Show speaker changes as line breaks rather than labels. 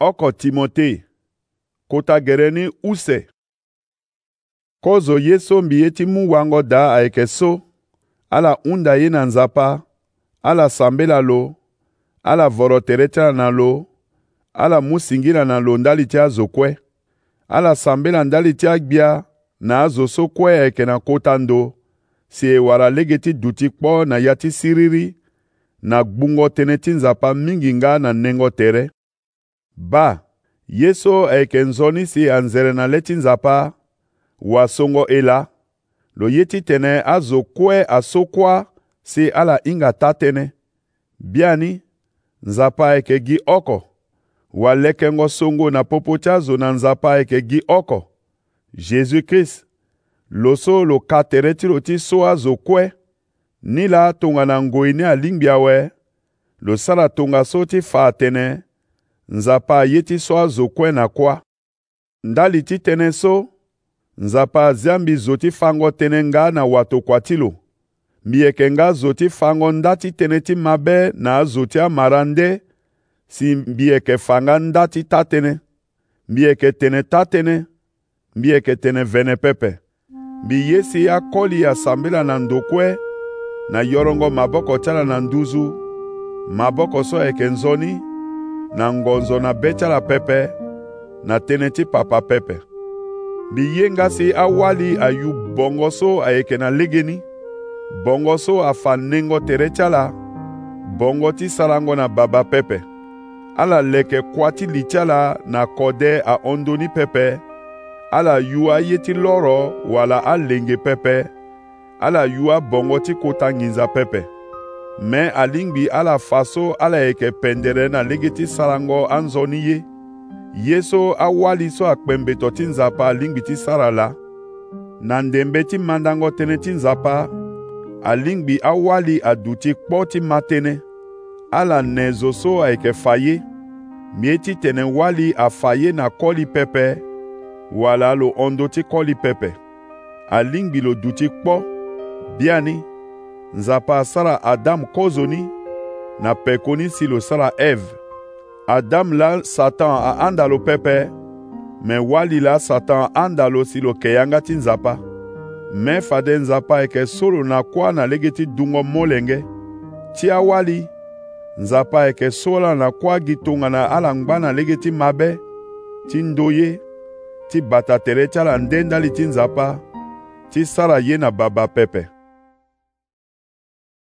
ọkọ timote kota gere ni use kozo ye so mbi ye ti mu wango da ayeke so ala hunda ye na nzapa ala sambela lo ala voro tere ti ala na lo ala mu singila na lo ndali ti azo kue ala sambela ndali ti agbia na azo so kue ayeke na kota ndo si e wara lege ti duti kpo na ya ti siriri na gbungo tënë ti nzapa mingi nga na nengo tere ba ye so ayeke nzoni si anzere na le ti nzapa wasongo e la lo ye ti tene azo kue aso kuâ si ala hinga ta tënë bia ni nzapa ayeke gi oko walekengo songo na popo ti azo na nzapa ayeke gi oko jésus-christ lo so lo ka tere ti lo ti so azo kue ni la tongana ngoi ni alingbi awe lo sara tongaso ti fa atene nzapa aye ti so azo kue na kuâ ndali ti tënë so nzapa aziambi zo ti fango tënë nga na wato kua ti lo mbi yeke nga zo ti fango nda ti tënë ti mabe na azo ti amara nde si mbi yeke fa nga nda ti ta tënë mbi yeke tene ta tënë mbi yeke tene vene pepe mbi ye si akoli asambela na ndo kue na yorongo maboko ti ala na nduzu maboko so yeke nzoni na ngonzo na betela pepe na tënë ti papa pepe mbi ye nga si awali ayu bongo so ayeke na legeni bongo so afa nengo tere ti ala bongo ti sarango na baba pepe ala leke kuâ ti li ti ala na kode ahondoni pepe ala yu aye ti loro wala alenge pepe ala yu abongo ti kota nginza pepe me alingbi ala faso so ala pendere na lege ti sarango anzo ni ye yeso so awali so akpembeto ti nzapa alingbi ti sara la na ndembe ti mandango tënë ti nzapa alingbi awali adu ti kpo ti ma ala ne zo so ayeke fa ye mie ti tene wali afa ye na koli pepe wala lo ti pepe alingbi lo du ti nzapa asala adamu kozoni na peko ni si losala eve adamu la satan ahanda lo pepe me wali la satan ahanda lo si lo yanga ti nzapa me fade nzapa ayeke solo na kuâ na lege ti dungo molenge ti awali nzapa ayeke so ala na kuâ gi tongana ala ngba na lege ti mabe ti ndö ye ti bata tere ti ala ndendali ti nzapa ti sara ye na babâ pepe